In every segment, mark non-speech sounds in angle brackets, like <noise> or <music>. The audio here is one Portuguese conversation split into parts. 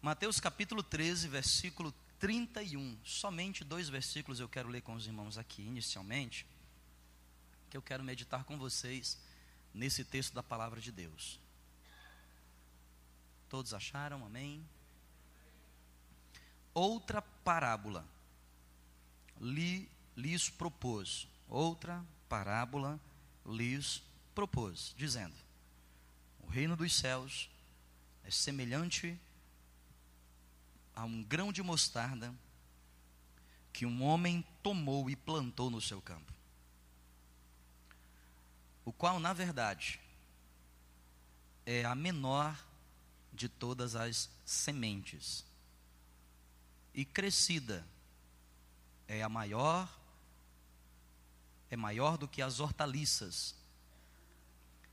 Mateus capítulo 13, versículo 31. Somente dois versículos eu quero ler com os irmãos aqui, inicialmente, que eu quero meditar com vocês nesse texto da palavra de Deus. Todos acharam? Amém? Outra parábola lhe, lhes propôs. Outra parábola lhes propôs, dizendo: O reino dos céus é semelhante a um grão de mostarda que um homem tomou e plantou no seu campo. O qual, na verdade, é a menor de todas as sementes. E crescida é a maior, é maior do que as hortaliças.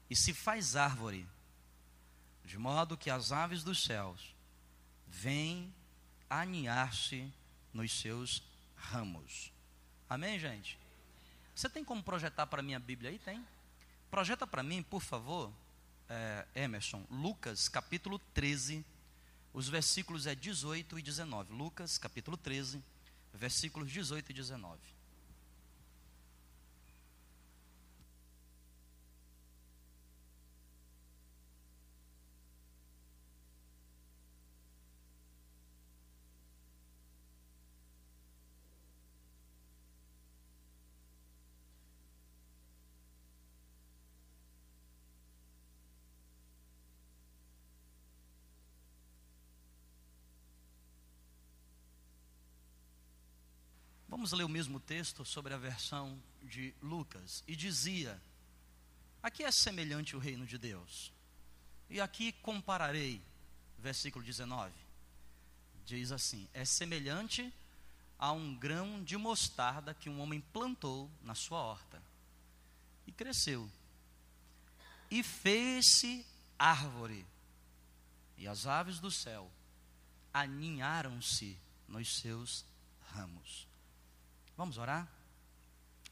E se faz árvore, de modo que as aves dos céus vêm aninhar-se nos seus ramos. Amém, gente? Você tem como projetar para mim a Bíblia aí? Tem? Projeta para mim, por favor, é, Emerson, Lucas capítulo 13, os versículos é 18 e 19. Lucas capítulo 13, versículos 18 e 19. Vamos ler o mesmo texto sobre a versão de Lucas. E dizia: Aqui é semelhante o reino de Deus. E aqui compararei, versículo 19. Diz assim: É semelhante a um grão de mostarda que um homem plantou na sua horta. E cresceu. E fez-se árvore. E as aves do céu aninharam-se nos seus ramos. Vamos orar?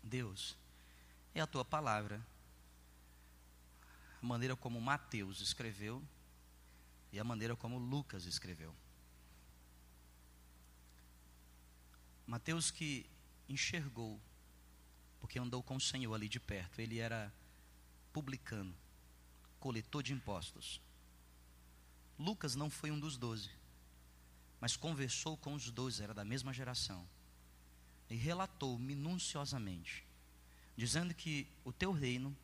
Deus, é a tua palavra, a maneira como Mateus escreveu e a maneira como Lucas escreveu. Mateus que enxergou, porque andou com o Senhor ali de perto, ele era publicano, coletor de impostos. Lucas não foi um dos doze, mas conversou com os doze, era da mesma geração e relatou minuciosamente, dizendo que o teu reino,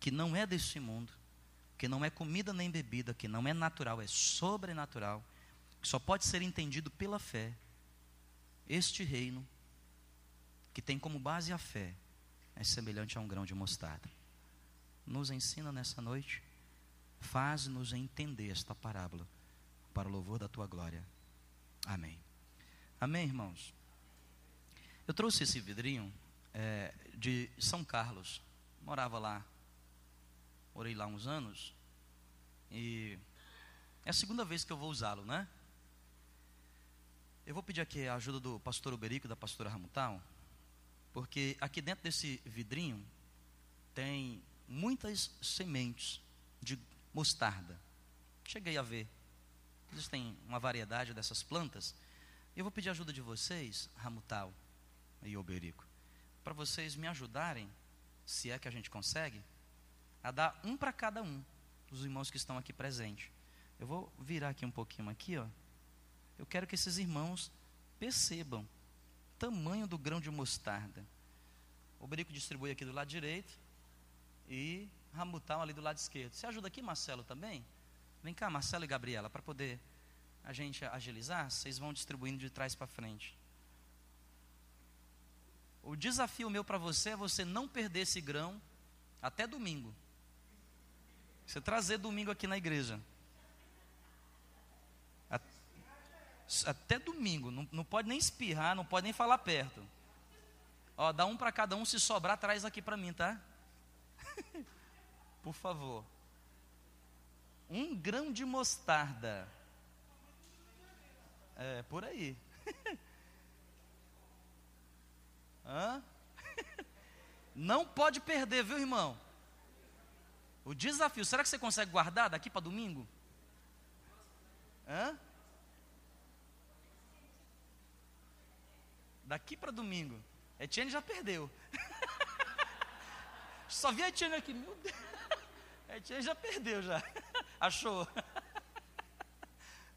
que não é desse mundo, que não é comida nem bebida, que não é natural, é sobrenatural, que só pode ser entendido pela fé. Este reino, que tem como base a fé, é semelhante a um grão de mostarda. Nos ensina nessa noite, faz-nos entender esta parábola, para o louvor da tua glória. Amém. Amém, irmãos? Eu trouxe esse vidrinho é, de São Carlos. Morava lá. Morei lá uns anos. E é a segunda vez que eu vou usá-lo, né? Eu vou pedir aqui a ajuda do pastor Uberico e da pastora Ramutal. Porque aqui dentro desse vidrinho tem muitas sementes de mostarda. Cheguei a ver. Existem uma variedade dessas plantas. Eu vou pedir a ajuda de vocês, Ramutal e Oberico, para vocês me ajudarem, se é que a gente consegue, a dar um para cada um dos irmãos que estão aqui presentes. Eu vou virar aqui um pouquinho aqui, ó. Eu quero que esses irmãos percebam o tamanho do grão de mostarda. O Oberico distribui aqui do lado direito e Ramutal ali do lado esquerdo. Você ajuda aqui, Marcelo, também? Vem cá, Marcelo e Gabriela, para poder a gente agilizar, vocês vão distribuindo de trás para frente. O desafio meu para você é você não perder esse grão até domingo. Você trazer domingo aqui na igreja. Até domingo. Não, não pode nem espirrar, não pode nem falar perto. Ó, dá um para cada um, se sobrar, traz aqui para mim, tá? <laughs> Por favor. Um grão de mostarda. É, por aí. <laughs> Hã? Não pode perder, viu, irmão? O desafio, será que você consegue guardar daqui para domingo? Hã? Daqui para domingo. Etienne já perdeu. <laughs> Só vi a Etienne aqui, meu Deus. A <laughs> Etienne já perdeu já. <laughs> Achou.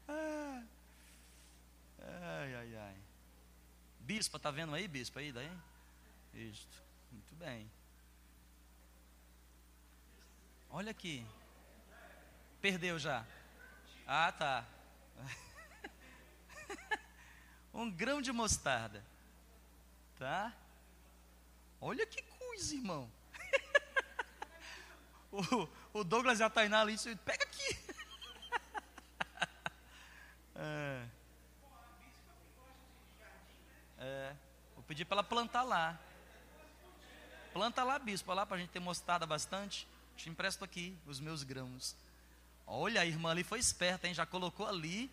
Ai, ai, ai. Bispa, tá vendo aí, bispa aí daí? Isso. Muito bem. Olha aqui. Perdeu já. Ah, tá. <laughs> um grão de mostarda. Tá? Olha que coisa, irmão. <laughs> o, o Douglas já está indo ali. Pega aqui. <laughs> é. É. Vou pedir para ela plantar lá. Planta lá, bispo, lá para a gente ter mostarda bastante. Te empresto aqui os meus grãos. Olha, a irmã ali foi esperta, hein? Já colocou ali.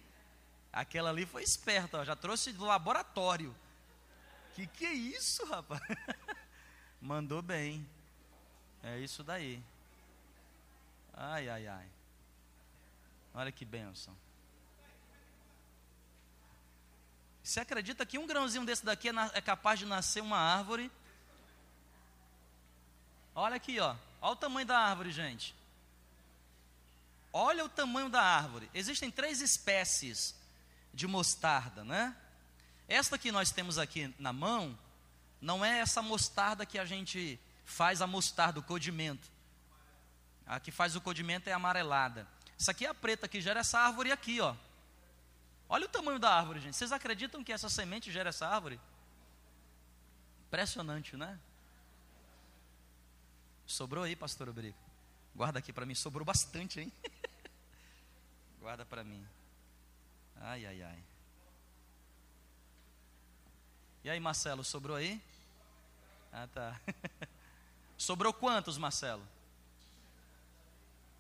Aquela ali foi esperta, ó, já trouxe do laboratório. Que que é isso, rapaz? <laughs> Mandou bem. É isso daí. Ai, ai, ai. Olha que bênção. Você acredita que um grãozinho desse daqui é, é capaz de nascer uma árvore? Olha aqui, ó. Olha o tamanho da árvore, gente. Olha o tamanho da árvore. Existem três espécies de mostarda, né? Esta que nós temos aqui na mão, não é essa mostarda que a gente faz a mostarda, o codimento. A que faz o codimento é amarelada. Essa aqui é a preta que gera essa árvore aqui, ó. Olha o tamanho da árvore, gente. Vocês acreditam que essa semente gera essa árvore? Impressionante, né? Sobrou aí, pastor Obrico. Guarda aqui para mim, sobrou bastante, hein? <laughs> Guarda para mim. Ai, ai, ai. E aí, Marcelo, sobrou aí? Ah, tá. <laughs> sobrou quantos, Marcelo?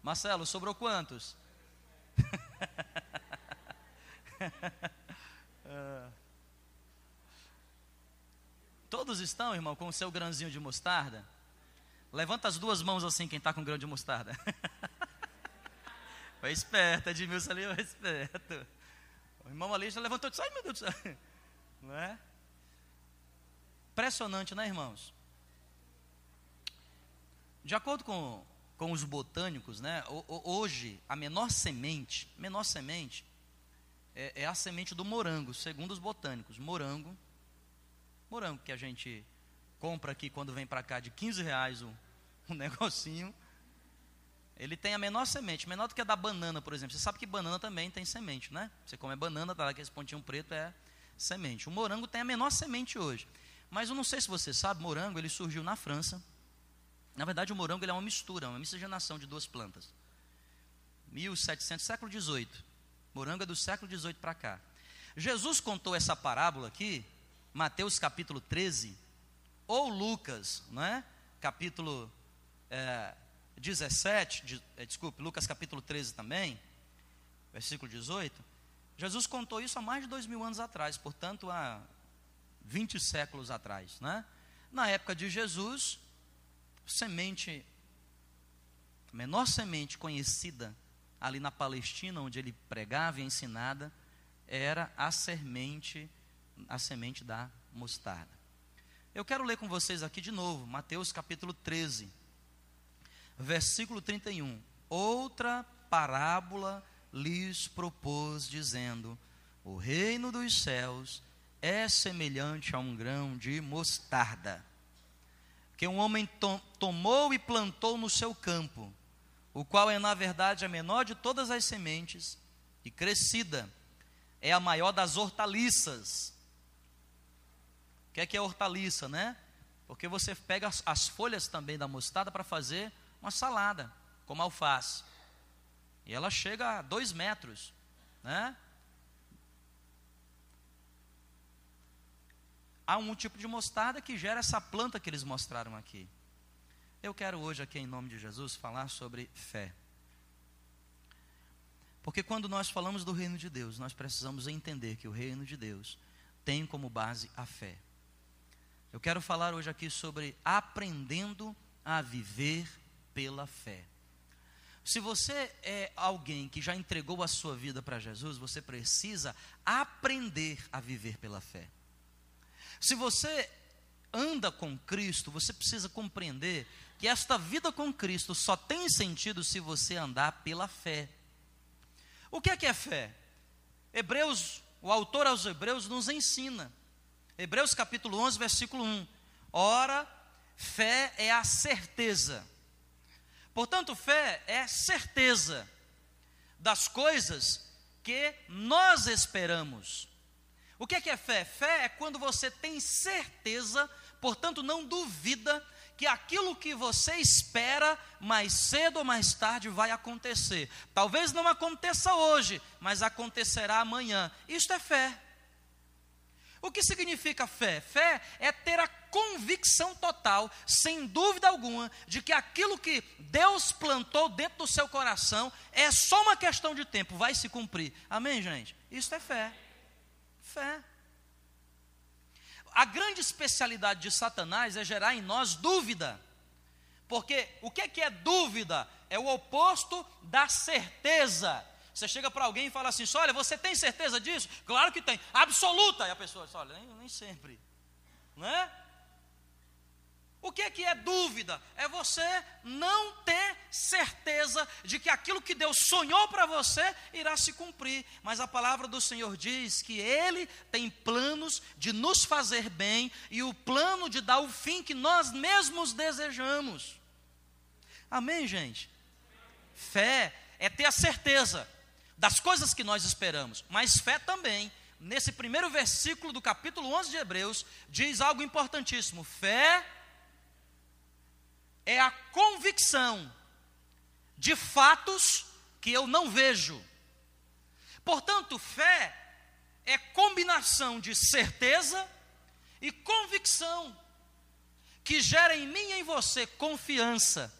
Marcelo, sobrou quantos? <laughs> <laughs> Todos estão, irmão, com o seu grãozinho de mostarda? Levanta as duas mãos assim, quem está com grão de mostarda. <laughs> foi esperto, Edmilson ali foi esperto. O irmão ali já levantou e disse, ai meu Deus do céu. <laughs> Não é? Impressionante, né, irmãos? De acordo com, com os botânicos, né, hoje a menor semente, menor semente é, é, a semente do morango, segundo os botânicos. Morango, morango que a gente compra aqui quando vem para cá de 15 reais <laughs> um negocinho. Ele tem a menor semente, menor do que a da banana, por exemplo. Você sabe que banana também tem semente, né? Você come banana, tá lá que esse pontinho preto é semente. O morango tem a menor semente hoje. Mas eu não sei se você sabe, morango ele surgiu na França. Na verdade, o morango ele é uma mistura, uma miscigenação de duas plantas. 1700, século 18. Morango é do século 18 para cá. Jesus contou essa parábola aqui, Mateus capítulo 13, ou Lucas, não é? capítulo é, 17, de, é, desculpe, Lucas capítulo 13 também, versículo 18. Jesus contou isso há mais de dois mil anos atrás, portanto, há 20 séculos atrás. Né? Na época de Jesus, semente, a menor semente conhecida ali na Palestina, onde ele pregava e ensinada, era a semente, a semente da mostarda. Eu quero ler com vocês aqui de novo, Mateus capítulo 13, versículo 31. Outra parábola lhes propôs, dizendo: O reino dos céus é semelhante a um grão de mostarda, que um homem to tomou e plantou no seu campo, o qual é, na verdade, a menor de todas as sementes, e crescida, é a maior das hortaliças o que é que é hortaliça, né? Porque você pega as, as folhas também da mostarda para fazer uma salada, como alface. E ela chega a dois metros, né? Há um tipo de mostarda que gera essa planta que eles mostraram aqui. Eu quero hoje aqui em nome de Jesus falar sobre fé. Porque quando nós falamos do reino de Deus, nós precisamos entender que o reino de Deus tem como base a fé. Eu quero falar hoje aqui sobre aprendendo a viver pela fé. Se você é alguém que já entregou a sua vida para Jesus, você precisa aprender a viver pela fé. Se você anda com Cristo, você precisa compreender que esta vida com Cristo só tem sentido se você andar pela fé. O que é que é fé? Hebreus, o autor aos Hebreus nos ensina. Hebreus capítulo 11, versículo 1. Ora, fé é a certeza. Portanto, fé é certeza das coisas que nós esperamos. O que é, que é fé? Fé é quando você tem certeza, portanto, não duvida que aquilo que você espera, mais cedo ou mais tarde vai acontecer. Talvez não aconteça hoje, mas acontecerá amanhã. Isto é fé. O que significa fé? Fé é ter a convicção total, sem dúvida alguma, de que aquilo que Deus plantou dentro do seu coração é só uma questão de tempo, vai se cumprir. Amém, gente? Isso é fé. Fé. A grande especialidade de Satanás é gerar em nós dúvida. Porque o que é, que é dúvida? É o oposto da certeza. Você chega para alguém e fala assim: olha, você tem certeza disso? Claro que tem, absoluta. E a pessoa diz: olha, nem, nem sempre. Não é? O que é que é dúvida? É você não ter certeza de que aquilo que Deus sonhou para você irá se cumprir. Mas a palavra do Senhor diz que Ele tem planos de nos fazer bem e o plano de dar o fim que nós mesmos desejamos. Amém, gente? Fé é ter a certeza das coisas que nós esperamos, mas fé também, nesse primeiro versículo do capítulo 11 de Hebreus, diz algo importantíssimo: fé é a convicção de fatos que eu não vejo. Portanto, fé é combinação de certeza e convicção, que gera em mim e em você confiança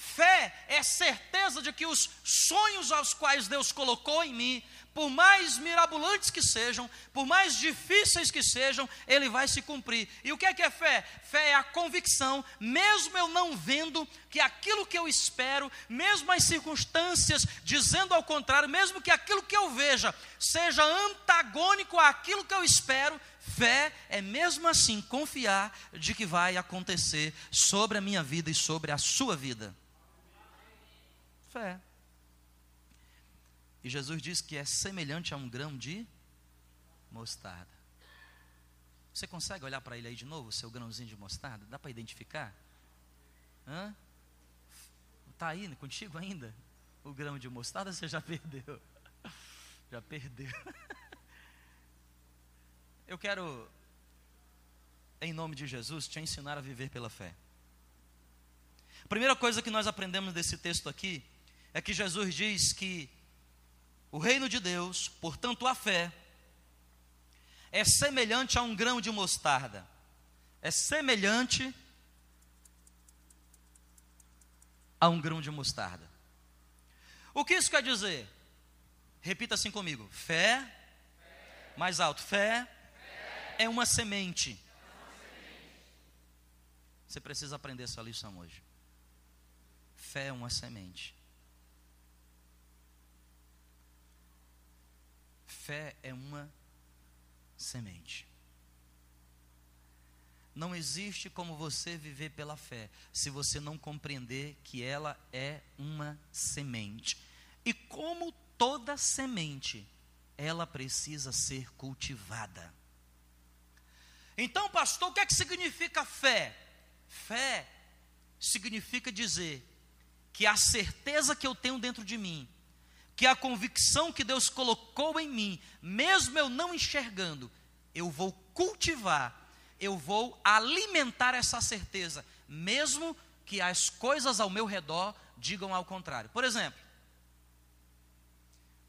Fé é certeza de que os sonhos aos quais Deus colocou em mim, por mais mirabolantes que sejam, por mais difíceis que sejam, ele vai se cumprir. E o que é que é fé? Fé é a convicção, mesmo eu não vendo que aquilo que eu espero, mesmo as circunstâncias dizendo ao contrário, mesmo que aquilo que eu veja seja antagônico àquilo que eu espero, Fé é mesmo assim confiar de que vai acontecer sobre a minha vida e sobre a sua vida. Fé. E Jesus diz que é semelhante a um grão de mostarda. Você consegue olhar para ele aí de novo, o seu grãozinho de mostarda? Dá para identificar? Hã? Está aí contigo ainda? O grão de mostarda você já perdeu. <laughs> Já perdeu. <laughs> Eu quero, em nome de Jesus, te ensinar a viver pela fé. A primeira coisa que nós aprendemos desse texto aqui é que Jesus diz que o reino de Deus, portanto a fé, é semelhante a um grão de mostarda. É semelhante a um grão de mostarda. O que isso quer dizer? Repita assim comigo: fé, fé. mais alto, fé, fé. é uma semente. Você precisa aprender essa lição hoje. Fé é uma semente. Fé é uma semente. Não existe como você viver pela fé se você não compreender que ela é uma semente. E como toda semente, ela precisa ser cultivada. Então, pastor, o que é que significa fé? Fé significa dizer que a certeza que eu tenho dentro de mim que a convicção que Deus colocou em mim, mesmo eu não enxergando, eu vou cultivar, eu vou alimentar essa certeza, mesmo que as coisas ao meu redor digam ao contrário. Por exemplo,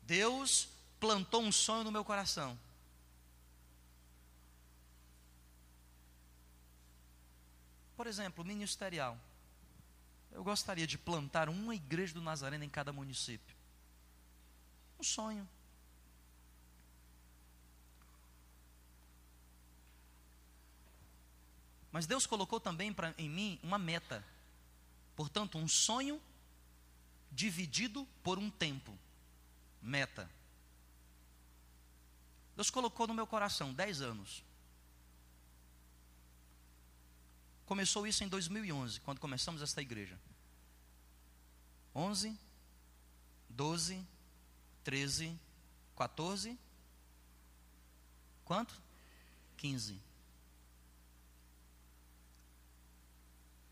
Deus plantou um sonho no meu coração. Por exemplo, ministerial. Eu gostaria de plantar uma igreja do Nazareno em cada município. Um sonho. Mas Deus colocou também pra, em mim uma meta. Portanto, um sonho dividido por um tempo. Meta. Deus colocou no meu coração 10 anos. Começou isso em 2011, quando começamos esta igreja. 11, 12, 13, 14. Quanto? 15.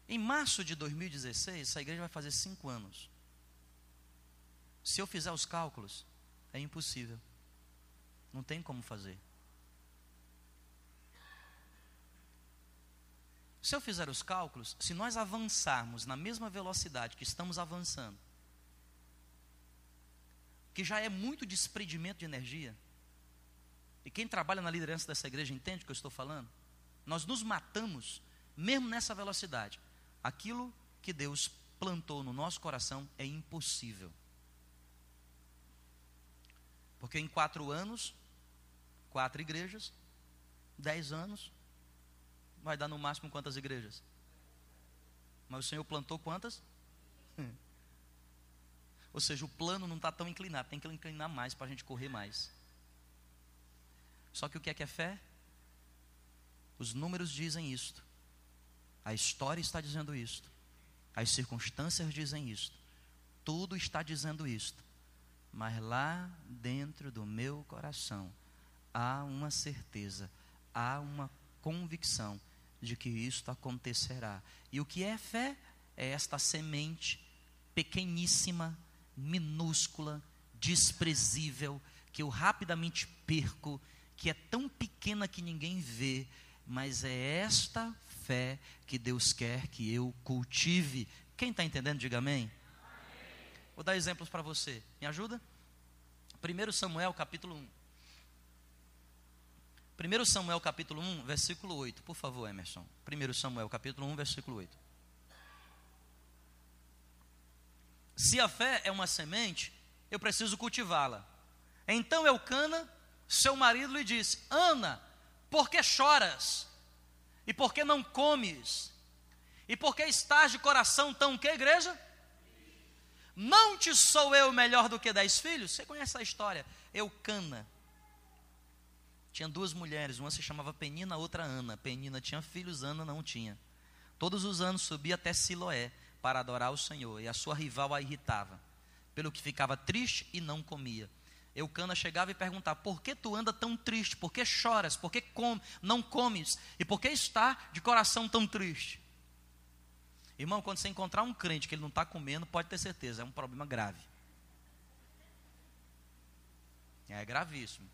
Em março de 2016, essa igreja vai fazer cinco anos. Se eu fizer os cálculos, é impossível. Não tem como fazer. Se eu fizer os cálculos, se nós avançarmos na mesma velocidade que estamos avançando, que já é muito desprendimento de energia, e quem trabalha na liderança dessa igreja entende o que eu estou falando? Nós nos matamos, mesmo nessa velocidade. Aquilo que Deus plantou no nosso coração é impossível. Porque em quatro anos, quatro igrejas, dez anos, vai dar no máximo quantas igrejas? Mas o Senhor plantou quantas? Ou seja, o plano não está tão inclinado, tem que inclinar mais para a gente correr mais. Só que o que é que é fé? Os números dizem isto, a história está dizendo isto, as circunstâncias dizem isto, tudo está dizendo isto, mas lá dentro do meu coração há uma certeza, há uma convicção de que isto acontecerá. E o que é fé? É esta semente pequeníssima, minúscula, desprezível, que eu rapidamente perco, que é tão pequena que ninguém vê, mas é esta fé que Deus quer que eu cultive. Quem está entendendo, diga amém. Vou dar exemplos para você. Me ajuda? 1 Samuel capítulo 1. 1 Samuel capítulo 1, versículo 8, por favor, Emerson. 1 Samuel capítulo 1, versículo 8. Se a fé é uma semente, eu preciso cultivá-la. Então Eucana, seu marido, lhe disse: Ana, por que choras? E por que não comes? E por que estás de coração tão que, igreja? Não te sou eu melhor do que dez filhos? Você conhece a história? Eucana tinha duas mulheres, uma se chamava Penina, a outra Ana. Penina tinha filhos, Ana não tinha. Todos os anos subia até Siloé para adorar o Senhor, e a sua rival a irritava, pelo que ficava triste e não comia. Eucana chegava e perguntava: Por que tu anda tão triste? Por que choras? Por que com, não comes? E por que está de coração tão triste? Irmão, quando você encontrar um crente que ele não está comendo, pode ter certeza, é um problema grave. É gravíssimo.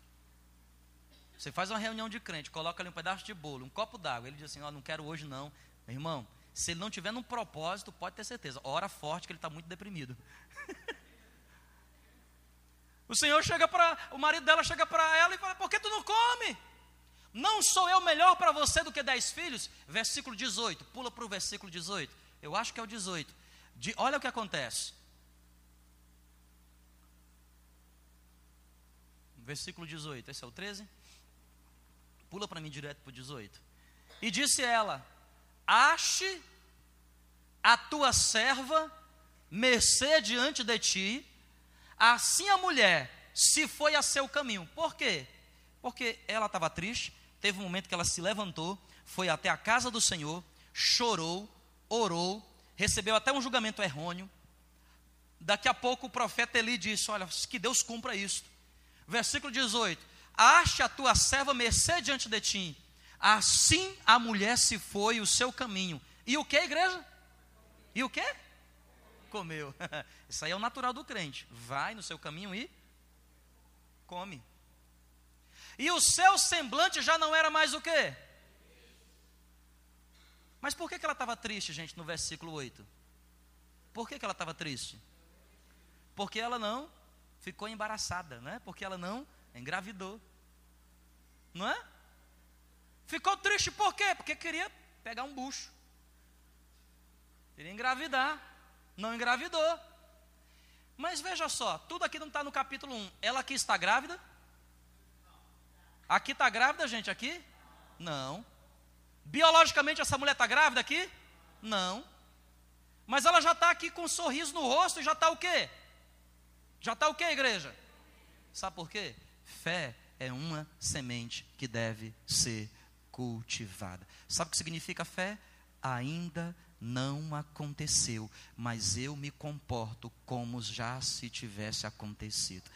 Você faz uma reunião de crente, coloca ali um pedaço de bolo, um copo d'água. Ele diz assim: Ó, oh, não quero hoje não. Irmão, se ele não tiver num propósito, pode ter certeza. Ora forte que ele está muito deprimido. <laughs> o Senhor chega para. O marido dela chega para ela e fala: Por que tu não come? Não sou eu melhor para você do que dez filhos? Versículo 18. Pula para o versículo 18. Eu acho que é o 18. De, olha o que acontece. Versículo 18. Esse é o 13? Pula para mim direto para o 18. E disse ela: Ache a tua serva mercê diante de ti. Assim a mulher se foi a seu caminho. Por quê? Porque ela estava triste. Teve um momento que ela se levantou, foi até a casa do Senhor, chorou, orou, recebeu até um julgamento errôneo. Daqui a pouco o profeta Eli disse: Olha, que Deus cumpra isso. Versículo 18: ache a tua serva mercê diante de ti. Assim a mulher se foi o seu caminho. E o que, igreja? E o que? Comeu. <laughs> Isso aí é o natural do crente. Vai no seu caminho e come. E o seu semblante já não era mais o quê? Mas por que, que ela estava triste, gente, no versículo 8? Por que, que ela estava triste? Porque ela não ficou embaraçada, né? Porque ela não Engravidou. Não é? Ficou triste por quê? Porque queria pegar um bucho. Queria engravidar. Não engravidou. Mas veja só, tudo aqui não está no capítulo 1. Ela aqui está grávida? Aqui está grávida, gente, aqui? Não. Biologicamente essa mulher está grávida aqui? Não. Mas ela já está aqui com um sorriso no rosto e já está o quê? Já está o quê, igreja? Sabe por quê? Fé é uma semente que deve ser cultivada. Sabe o que significa fé? ainda não aconteceu, mas eu me comporto como já se tivesse acontecido.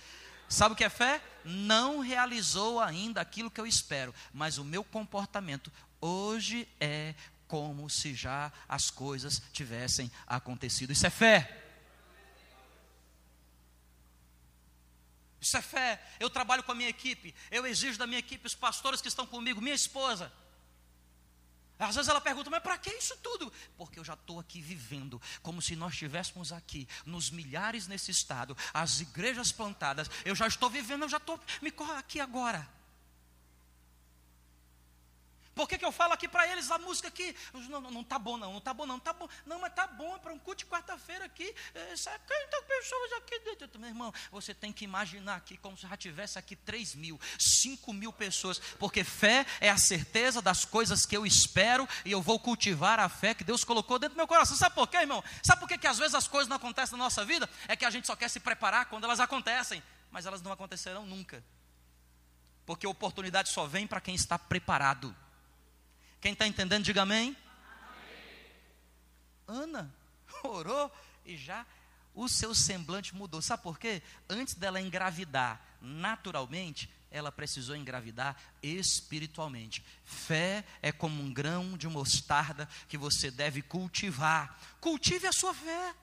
Sabe o que é fé? Não realizou ainda aquilo que eu espero, mas o meu comportamento hoje é como se já as coisas tivessem acontecido. Isso é fé. Isso é fé. Eu trabalho com a minha equipe, eu exijo da minha equipe, os pastores que estão comigo, minha esposa. Às vezes ela pergunta, mas para que isso tudo? Porque eu já estou aqui vivendo, como se nós estivéssemos aqui, nos milhares nesse estado, as igrejas plantadas. Eu já estou vivendo, eu já estou, me corre aqui agora. Por que, que eu falo aqui para eles a música aqui? Não, não, não tá bom não, não tá bom não, tá bom. Não, mas tá bom, é para um culto de quarta-feira aqui. É, sabe, tem pessoas aqui dentro. Meu irmão, você tem que imaginar aqui como se já tivesse aqui 3 mil, 5 mil pessoas. Porque fé é a certeza das coisas que eu espero e eu vou cultivar a fé que Deus colocou dentro do meu coração. Sabe por quê, irmão? Sabe por quê que às vezes as coisas não acontecem na nossa vida? É que a gente só quer se preparar quando elas acontecem, mas elas não acontecerão nunca. Porque oportunidade só vem para quem está preparado. Quem está entendendo, diga amém. amém. Ana <laughs> orou e já o seu semblante mudou. Sabe por quê? Antes dela engravidar naturalmente, ela precisou engravidar espiritualmente. Fé é como um grão de mostarda que você deve cultivar. Cultive a sua fé.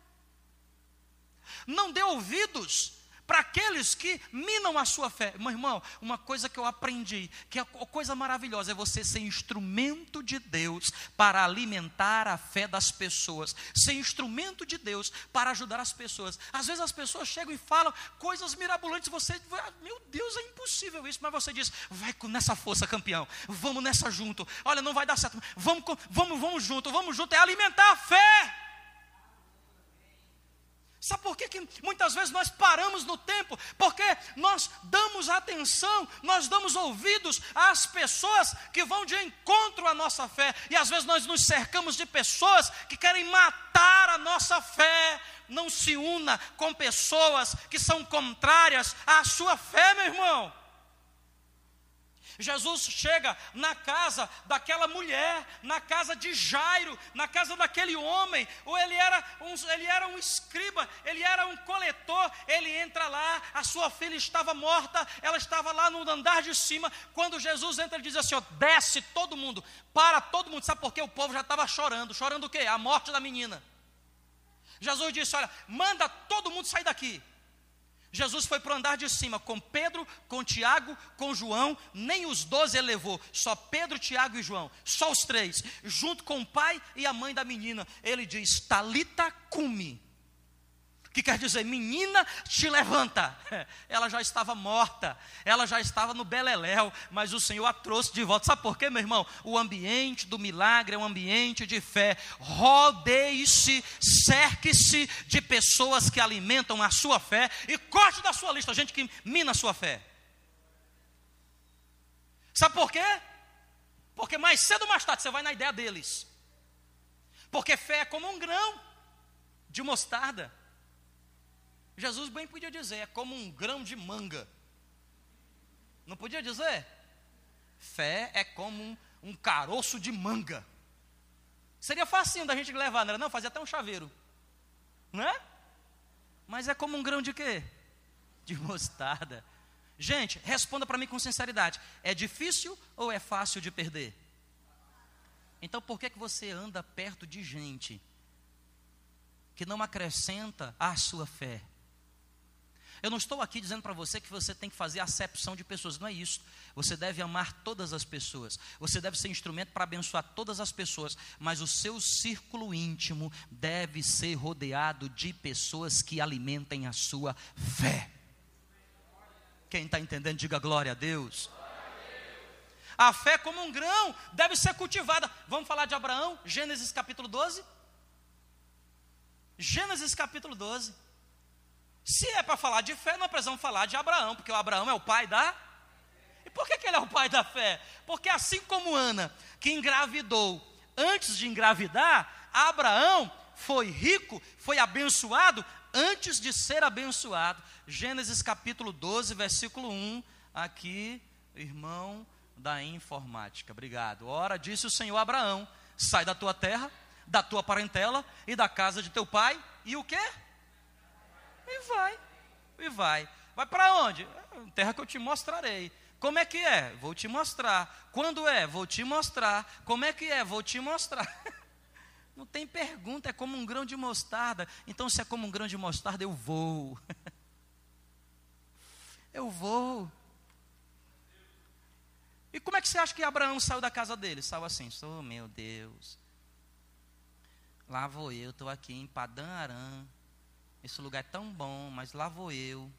Não dê ouvidos para aqueles que minam a sua fé. Meu irmão, uma coisa que eu aprendi, que é coisa maravilhosa, é você ser instrumento de Deus para alimentar a fé das pessoas, ser instrumento de Deus para ajudar as pessoas. Às vezes as pessoas chegam e falam coisas mirabolantes, você, meu Deus, é impossível isso, mas você diz, vai nessa força, campeão, vamos nessa junto. Olha, não vai dar certo, vamos, vamos, vamos junto, vamos junto, é alimentar a fé. Sabe por que, que muitas vezes nós paramos no tempo? Porque nós damos atenção, nós damos ouvidos às pessoas que vão de encontro à nossa fé, e às vezes nós nos cercamos de pessoas que querem matar a nossa fé. Não se una com pessoas que são contrárias à sua fé, meu irmão. Jesus chega na casa daquela mulher, na casa de Jairo, na casa daquele homem, ou ele era um, ele era um escriba, ele era um coletor, ele entra lá, a sua filha estava morta, ela estava lá no andar de cima, quando Jesus entra, ele diz assim: ó, desce todo mundo, para todo mundo, sabe por quê? O povo já estava chorando, chorando o quê? A morte da menina. Jesus disse: olha, manda todo mundo sair daqui. Jesus foi para o andar de cima com Pedro, com Tiago, com João, nem os doze ele levou, só Pedro, Tiago e João, só os três, junto com o pai e a mãe da menina. Ele diz: Talita cumi, que quer dizer, menina, te levanta. <laughs> Ela já estava morta, ela já estava no beleléu, mas o Senhor a trouxe de volta. Sabe por quê, meu irmão? O ambiente do milagre é um ambiente de fé. Rodeie-se, cerque-se de pessoas que alimentam a sua fé e corte da sua lista gente que mina a sua fé. Sabe por quê? Porque mais cedo ou mais tarde você vai na ideia deles. Porque fé é como um grão de mostarda. Jesus bem podia dizer, é como um grão de manga. Não podia dizer? Fé é como um, um caroço de manga. Seria facinho da gente levar, não era? Não, fazia até um chaveiro. Não é? Mas é como um grão de quê? De mostarda. Gente, responda para mim com sinceridade. É difícil ou é fácil de perder? Então por que, que você anda perto de gente que não acrescenta à sua fé? Eu não estou aqui dizendo para você que você tem que fazer acepção de pessoas, não é isso. Você deve amar todas as pessoas, você deve ser instrumento para abençoar todas as pessoas, mas o seu círculo íntimo deve ser rodeado de pessoas que alimentem a sua fé. Quem está entendendo, diga glória a Deus. A fé, como um grão, deve ser cultivada. Vamos falar de Abraão, Gênesis capítulo 12. Gênesis capítulo 12. Se é para falar de fé, nós precisamos falar de Abraão, porque o Abraão é o pai da. E por que, que ele é o pai da fé? Porque assim como Ana, que engravidou antes de engravidar, Abraão foi rico, foi abençoado antes de ser abençoado. Gênesis capítulo 12, versículo 1. Aqui, irmão da informática. Obrigado. Ora, disse o Senhor Abraão: sai da tua terra, da tua parentela e da casa de teu pai, e o quê? E vai, e vai. Vai para onde? Terra que eu te mostrarei. Como é que é? Vou te mostrar. Quando é? Vou te mostrar. Como é que é? Vou te mostrar. <laughs> Não tem pergunta, é como um grão de mostarda. Então, se é como um grão de mostarda, eu vou. <laughs> eu vou. E como é que você acha que Abraão saiu da casa dele? Saiu assim, oh meu Deus. Lá vou eu, estou aqui em Padã Aram. Esse lugar é tão bom, mas lá vou eu.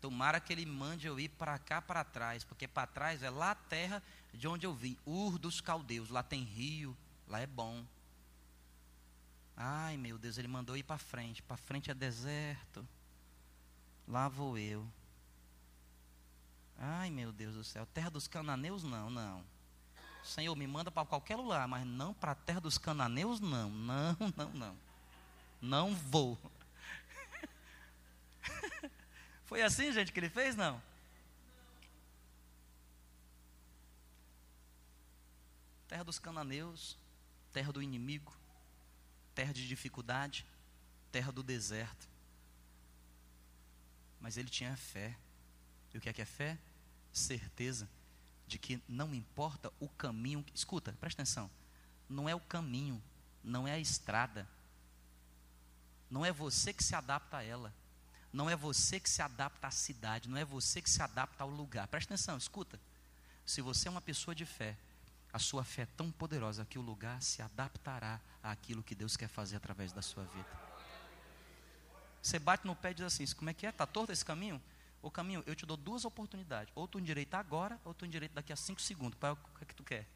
Tomara que ele mande eu ir para cá para trás, porque para trás é lá a terra de onde eu vim, Ur dos Caldeus. Lá tem rio, lá é bom. Ai meu Deus, ele mandou ir para frente. Para frente é deserto. Lá vou eu. Ai, meu Deus do céu, terra dos cananeus não, não. Senhor, me manda para qualquer lugar, mas não para a terra dos cananeus não. Não, não, não. Não vou. <laughs> Foi assim, gente, que ele fez? Não. Terra dos cananeus, terra do inimigo, terra de dificuldade, terra do deserto. Mas ele tinha fé. E o que é que é fé? certeza de que não importa o caminho. Escuta, presta atenção. Não é o caminho, não é a estrada. Não é você que se adapta a ela. Não é você que se adapta à cidade. Não é você que se adapta ao lugar. Presta atenção, escuta. Se você é uma pessoa de fé, a sua fé é tão poderosa que o lugar se adaptará àquilo que Deus quer fazer através da sua vida. Você bate no pé e diz assim: como é que é? Está torto esse caminho? O caminho, eu te dou duas oportunidades. Ou tu endireita agora, ou tu endireita daqui a cinco segundos. Qual é o que tu quer?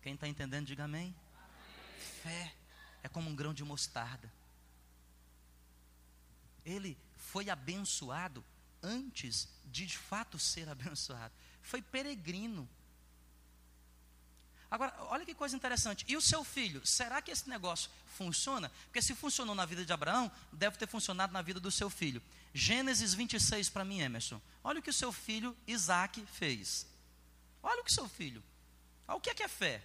Quem está entendendo, diga amém. amém. Fé é como um grão de mostarda. Ele foi abençoado antes de de fato ser <laughs> abençoado. Foi peregrino. Agora, olha que coisa interessante. E o seu filho? Será que esse negócio funciona? Porque se funcionou na vida de Abraão, deve ter funcionado na vida do seu filho. Gênesis 26 para mim, Emerson. Olha o que o seu filho Isaac fez. Olha o que o seu filho. Olha o que é que é fé?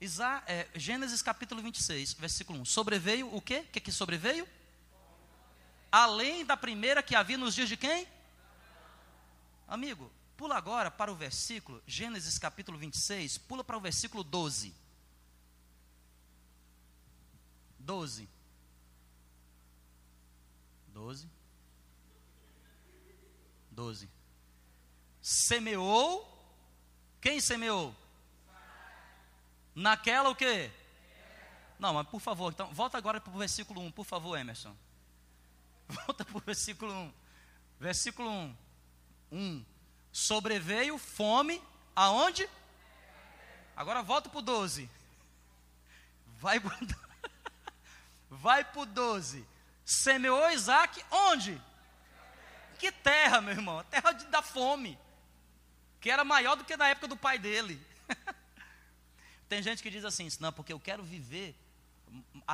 Isa, é, Gênesis capítulo 26, versículo 1. Sobreveio o quê? O que, que sobreveio? Além da primeira que havia nos dias de quem? Amigo, Pula agora para o versículo, Gênesis capítulo 26, pula para o versículo 12. 12. 12. 12. Semeou. Quem semeou? Naquela o quê? Não, mas por favor, então, volta agora para o versículo 1, por favor, Emerson. <laughs> Volta para o versículo 1. Versículo 1. 1 sobreveio fome aonde? Agora volta para o 12. Vai para <laughs> Vai o 12. Semeou Isaac onde? Que terra, meu irmão? Terra de, da fome. Que era maior do que na época do pai dele. Tem gente que diz assim, não, porque eu quero viver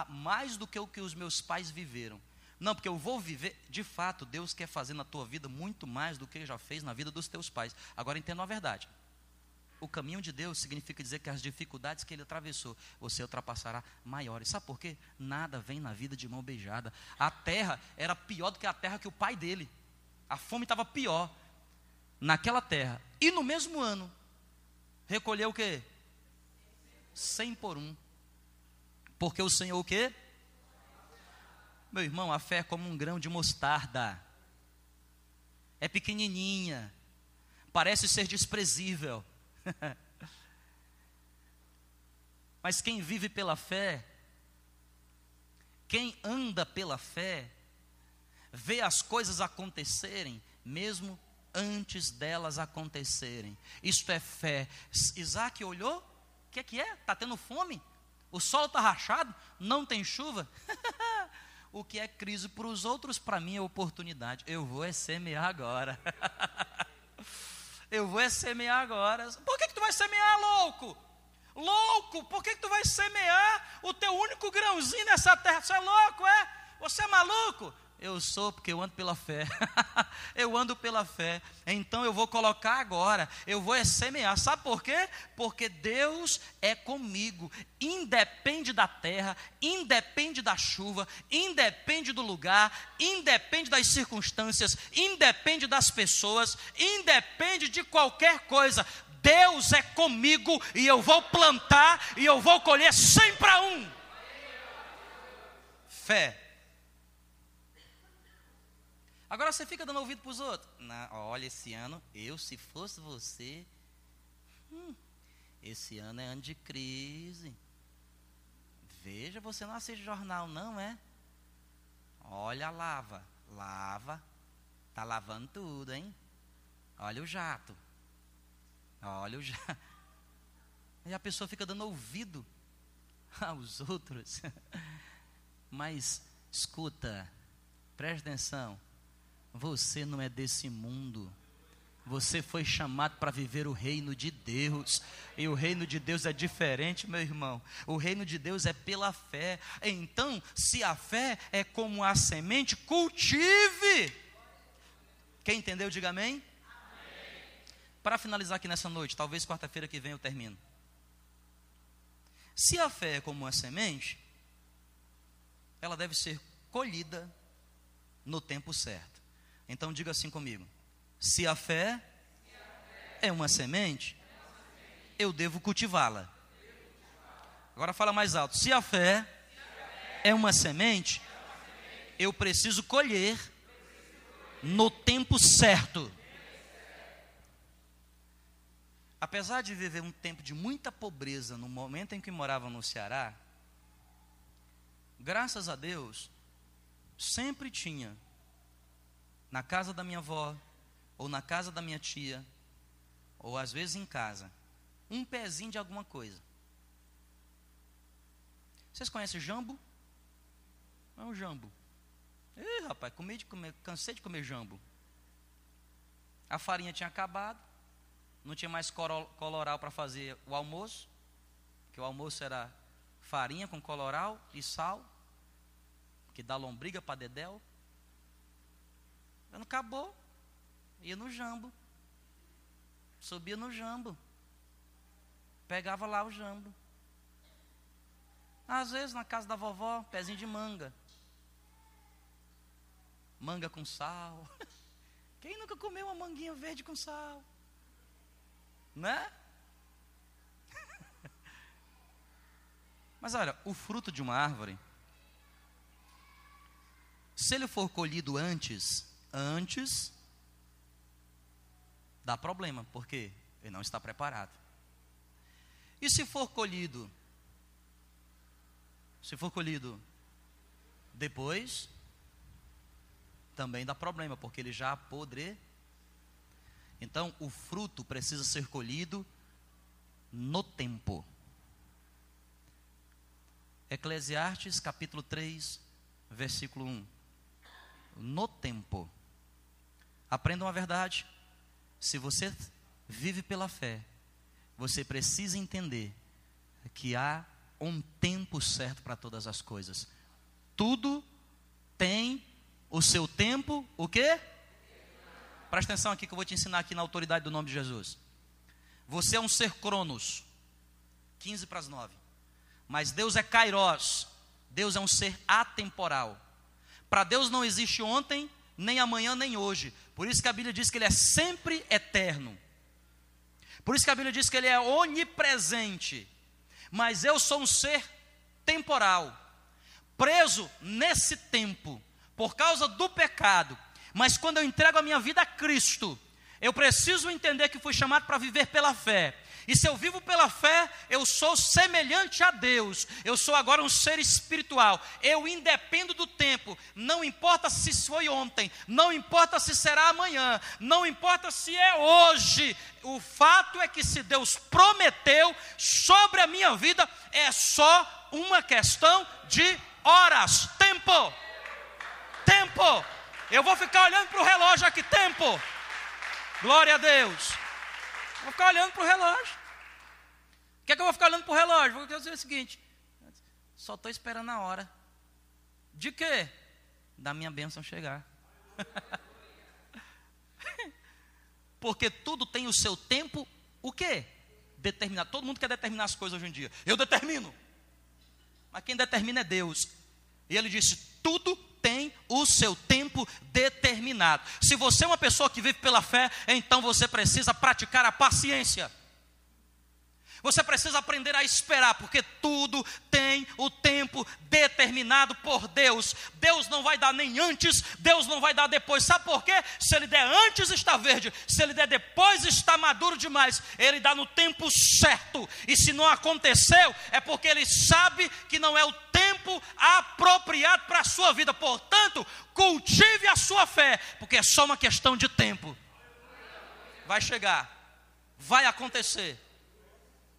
mais do que o que os meus pais viveram. Não, porque eu vou viver. De fato, Deus quer fazer na tua vida muito mais do que já fez na vida dos teus pais. Agora entenda a verdade. O caminho de Deus significa dizer que as dificuldades que ele atravessou, você ultrapassará maiores. Sabe por quê? Nada vem na vida de mão beijada. A terra era pior do que a terra que o pai dele. A fome estava pior naquela terra. E no mesmo ano, recolheu o quê? Cem por um. Porque o Senhor o quê? Meu irmão, a fé é como um grão de mostarda. É pequenininha. Parece ser desprezível. <laughs> Mas quem vive pela fé, quem anda pela fé, vê as coisas acontecerem, mesmo antes delas acontecerem. Isto é fé. Isaac olhou, que é que é? Está tendo fome? O sol está rachado? Não tem chuva? <laughs> O que é crise para os outros, para mim é oportunidade. Eu vou é semear agora. <laughs> Eu vou é semear agora. Por que, que tu vai semear, louco? Louco, por que, que tu vai semear o teu único grãozinho nessa terra? Você é louco, é? Você é maluco? Eu sou porque eu ando pela fé. <laughs> eu ando pela fé. Então eu vou colocar agora. Eu vou semear. Sabe por quê? Porque Deus é comigo. Independe da terra, independe da chuva, independe do lugar, independe das circunstâncias, independe das pessoas, independe de qualquer coisa. Deus é comigo e eu vou plantar e eu vou colher 100 para um. Fé Agora você fica dando ouvido para os outros. Olha, esse ano, eu, se fosse você, hum, esse ano é ano de crise. Veja, você não assiste jornal, não é? Olha a lava. Lava. Está lavando tudo, hein? Olha o jato. Olha o <laughs> jato. E a pessoa fica dando ouvido <laughs> aos outros. <laughs> Mas, escuta, preste atenção. Você não é desse mundo. Você foi chamado para viver o reino de Deus. E o reino de Deus é diferente, meu irmão. O reino de Deus é pela fé. Então, se a fé é como a semente, cultive. Quem entendeu, diga amém. Para finalizar aqui nessa noite, talvez quarta-feira que vem eu termino. Se a fé é como a semente, ela deve ser colhida no tempo certo. Então diga assim comigo: se a fé, é uma semente, eu devo cultivá-la. Agora fala mais alto: se a fé, é uma semente, eu preciso colher no tempo certo. Apesar de viver um tempo de muita pobreza no momento em que morava no Ceará, graças a Deus, sempre tinha na casa da minha avó, ou na casa da minha tia, ou às vezes em casa, um pezinho de alguma coisa. Vocês conhecem jambo? É um jambo. Ih, rapaz, comi de comer, cansei de comer jambo. A farinha tinha acabado, não tinha mais coloral para fazer o almoço, que o almoço era farinha com coloral e sal, que dá lombriga para dedéu. Quando acabou, ia no jambo. Subia no jambo. Pegava lá o jambo. Às vezes na casa da vovó, pezinho de manga. Manga com sal. <laughs> Quem nunca comeu uma manguinha verde com sal? Né? <laughs> Mas olha, o fruto de uma árvore, se ele for colhido antes antes dá problema, porque ele não está preparado. E se for colhido, se for colhido depois, também dá problema, porque ele já apodre. Então, o fruto precisa ser colhido no tempo. Eclesiastes capítulo 3, versículo 1. No tempo. Aprenda uma verdade. Se você vive pela fé, você precisa entender que há um tempo certo para todas as coisas. Tudo tem o seu tempo, o quê? Presta atenção aqui que eu vou te ensinar aqui na autoridade do nome de Jesus. Você é um ser cronos. 15 para as 9. Mas Deus é kairos. Deus é um ser atemporal. Para Deus não existe ontem, nem amanhã, nem hoje. Por isso que a Bíblia diz que ele é sempre eterno. Por isso que a Bíblia diz que ele é onipresente. Mas eu sou um ser temporal, preso nesse tempo, por causa do pecado. Mas quando eu entrego a minha vida a Cristo, eu preciso entender que fui chamado para viver pela fé. E se eu vivo pela fé, eu sou semelhante a Deus. Eu sou agora um ser espiritual. Eu independo do tempo. Não importa se foi ontem, não importa se será amanhã, não importa se é hoje. O fato é que se Deus prometeu sobre a minha vida, é só uma questão de horas, tempo. Tempo. Eu vou ficar olhando para o relógio aqui, tempo. Glória a Deus. Vou ficar olhando para o relógio. O que é que eu vou ficar olhando para o relógio? Vou dizer o seguinte: só estou esperando a hora. De quê? da minha bênção chegar. <laughs> Porque tudo tem o seu tempo, o quê? Determinar. Todo mundo quer determinar as coisas hoje em dia. Eu determino. Mas quem determina é Deus. E ele disse: tudo tem o seu tempo determinado. Se você é uma pessoa que vive pela fé, então você precisa praticar a paciência. Você precisa aprender a esperar, porque tudo tem o tempo determinado por Deus. Deus não vai dar nem antes, Deus não vai dar depois. Sabe por quê? Se Ele der antes, está verde. Se Ele der depois, está maduro demais. Ele dá no tempo certo. E se não aconteceu, é porque Ele sabe que não é o tempo apropriado para a sua vida. Portanto, cultive a sua fé, porque é só uma questão de tempo. Vai chegar, vai acontecer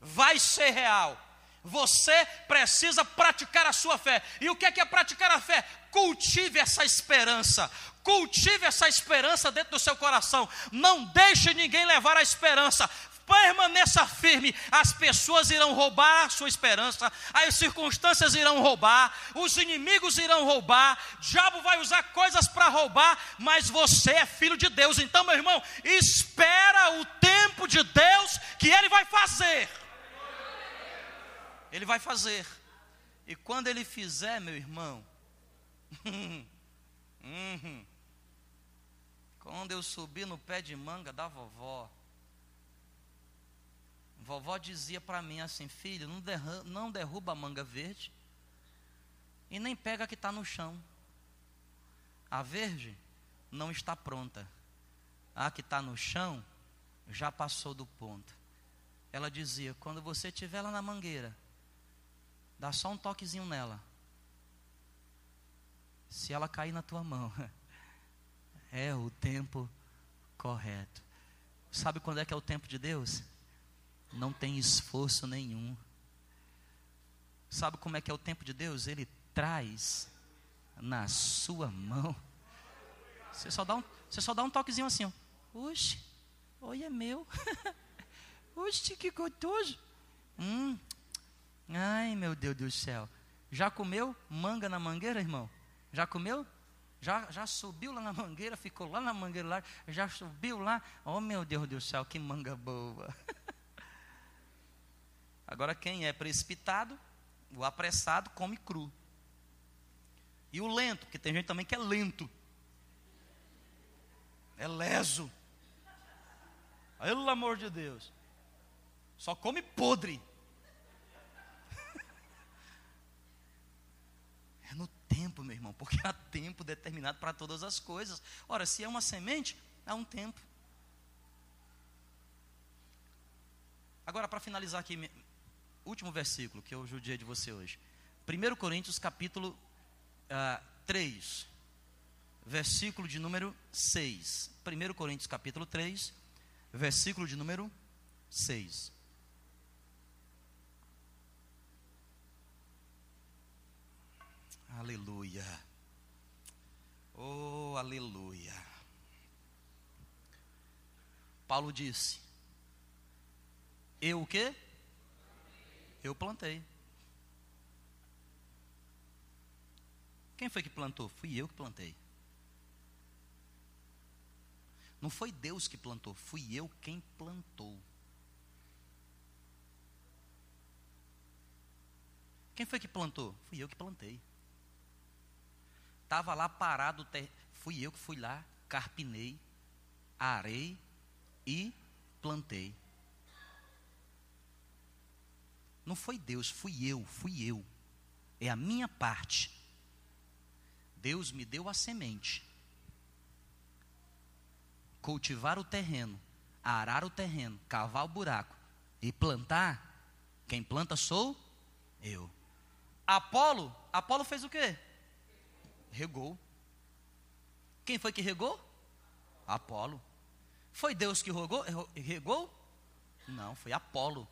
vai ser real. Você precisa praticar a sua fé. E o que é que é praticar a fé? Cultive essa esperança. Cultive essa esperança dentro do seu coração. Não deixe ninguém levar a esperança permaneça firme. As pessoas irão roubar a sua esperança, as circunstâncias irão roubar, os inimigos irão roubar, diabo vai usar coisas para roubar, mas você é filho de Deus. Então, meu irmão, espera o tempo de Deus que ele vai fazer. Ele vai fazer. E quando ele fizer, meu irmão, <laughs> uhum, quando eu subi no pé de manga da vovó, vovó dizia para mim assim: filho, não, derruba, não derruba a manga verde e nem pega a que está no chão. A verde não está pronta. A que está no chão já passou do ponto. Ela dizia: quando você estiver lá na mangueira, Dá só um toquezinho nela. Se ela cair na tua mão, <laughs> é o tempo correto. Sabe quando é que é o tempo de Deus? Não tem esforço nenhum. Sabe como é que é o tempo de Deus? Ele traz na sua mão. Você só dá um, você só dá um toquezinho assim. Oxe, oi é meu. <laughs> Oxe, que gostoso. Hum, Ai, meu Deus do céu. Já comeu manga na mangueira, irmão? Já comeu? Já, já subiu lá na mangueira, ficou lá na mangueira lá, já subiu lá. Oh, meu Deus do céu, que manga boa. <laughs> Agora, quem é precipitado, o apressado, come cru. E o lento, porque tem gente também que é lento. É leso. Pelo amor de Deus. Só come podre. Tempo, meu irmão, porque há tempo determinado para todas as coisas. Ora, se é uma semente, há um tempo. Agora, para finalizar aqui, último versículo que eu judiei de você hoje. 1 Coríntios capítulo ah, 3, versículo de número 6. 1 Coríntios capítulo 3, versículo de número 6. Aleluia. Oh, aleluia. Paulo disse: Eu o quê? Eu plantei. Quem foi que plantou? Fui eu que plantei. Não foi Deus que plantou, fui eu quem plantou. Quem foi que plantou? Fui eu que plantei. Estava lá parado, fui eu que fui lá, carpinei, arei e plantei. Não foi Deus, fui eu, fui eu. É a minha parte. Deus me deu a semente. Cultivar o terreno, arar o terreno, cavar o buraco e plantar. Quem planta sou eu. Apolo, Apolo fez o quê? Regou. Quem foi que regou? Apolo. Foi Deus que regou? regou? Não, foi Apolo.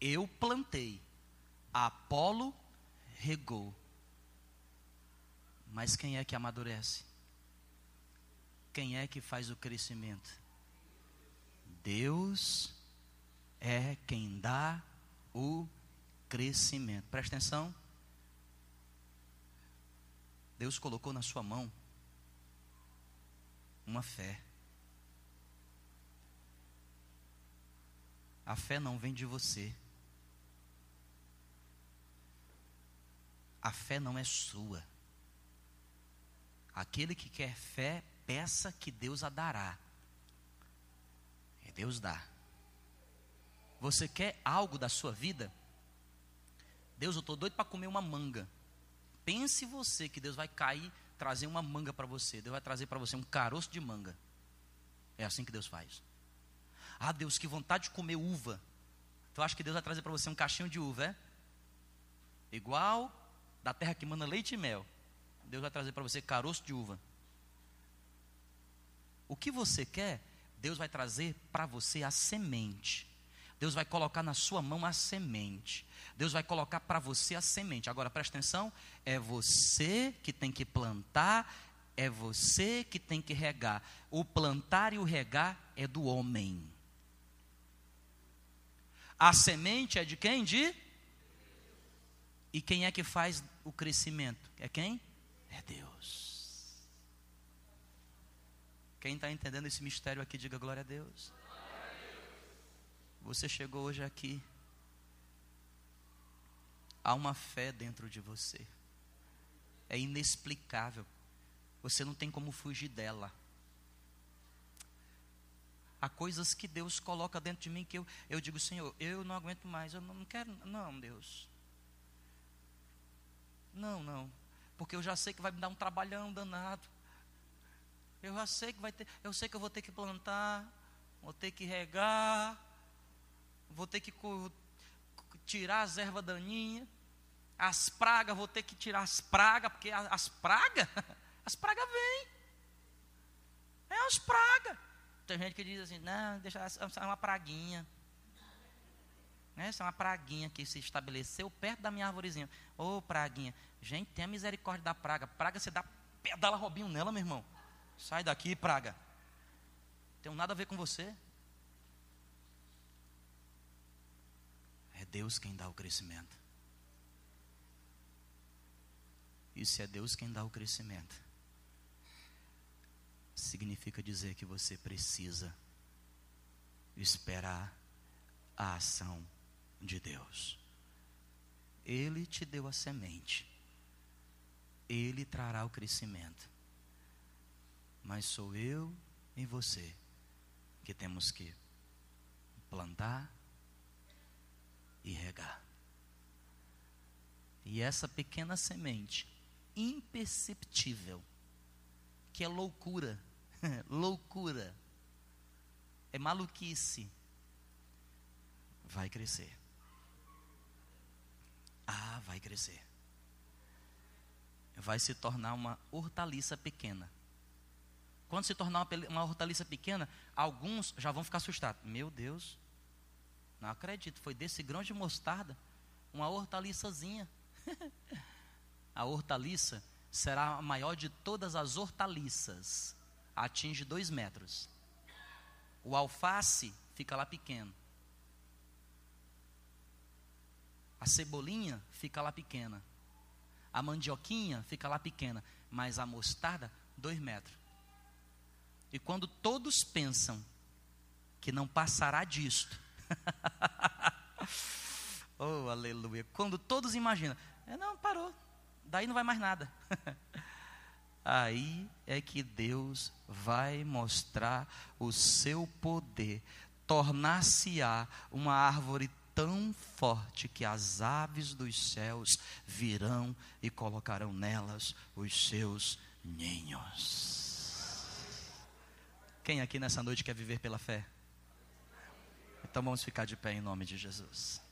Eu plantei. Apolo regou. Mas quem é que amadurece? Quem é que faz o crescimento? Deus é quem dá o crescimento. Presta atenção. Deus colocou na sua mão uma fé. A fé não vem de você. A fé não é sua. Aquele que quer fé, peça que Deus a dará. E Deus dá. Você quer algo da sua vida? Deus, eu estou doido para comer uma manga. Pense você que Deus vai cair, trazer uma manga para você. Deus vai trazer para você um caroço de manga. É assim que Deus faz. Ah, Deus, que vontade de comer uva. Tu acha que Deus vai trazer para você um cachinho de uva, é? Igual da terra que manda leite e mel. Deus vai trazer para você caroço de uva. O que você quer, Deus vai trazer para você a semente. Deus vai colocar na sua mão a semente. Deus vai colocar para você a semente. Agora presta atenção: é você que tem que plantar, é você que tem que regar. O plantar e o regar é do homem. A semente é de quem? De? E quem é que faz o crescimento? É quem? É Deus. Quem está entendendo esse mistério aqui, diga glória a Deus. Você chegou hoje aqui. Há uma fé dentro de você. É inexplicável. Você não tem como fugir dela. Há coisas que Deus coloca dentro de mim que eu, eu digo, Senhor, eu não aguento mais, eu não, quero, não, Deus. Não, não, porque eu já sei que vai me dar um trabalhão danado. Eu já sei que vai ter, eu sei que eu vou ter que plantar, vou ter que regar, vou ter que tirar as ervas daninhas, as pragas, vou ter que tirar as pragas, porque as pragas, <laughs> as pragas vêm. É as pragas. Tem gente que diz assim, não, deixa, é uma praguinha. Essa é uma praguinha que se estabeleceu perto da minha árvorezinha. Ô oh, praguinha. Gente, tenha misericórdia da praga. Praga, você dá pedala robinho nela, meu irmão. Sai daqui, praga. Tem nada a ver com você. Deus quem dá o crescimento. E se é Deus quem dá o crescimento, significa dizer que você precisa esperar a ação de Deus. Ele te deu a semente, ele trará o crescimento, mas sou eu e você que temos que plantar e regar. E essa pequena semente, imperceptível, que é loucura, <laughs> loucura, é maluquice, vai crescer. Ah, vai crescer. Vai se tornar uma hortaliça pequena. Quando se tornar uma, uma hortaliça pequena, alguns já vão ficar assustados. Meu Deus, não acredito, foi desse grão de mostarda, uma hortaliçazinha. <laughs> a hortaliça será a maior de todas as hortaliças, atinge dois metros. O alface fica lá pequeno. A cebolinha fica lá pequena. A mandioquinha fica lá pequena. Mas a mostarda, dois metros. E quando todos pensam que não passará disto, <laughs> oh, aleluia. Quando todos imaginam, é, não, parou, daí não vai mais nada. <laughs> Aí é que Deus vai mostrar o seu poder, tornar-se-á uma árvore tão forte que as aves dos céus virão e colocarão nelas os seus ninhos. Quem aqui nessa noite quer viver pela fé? Então vamos ficar de pé em nome de Jesus.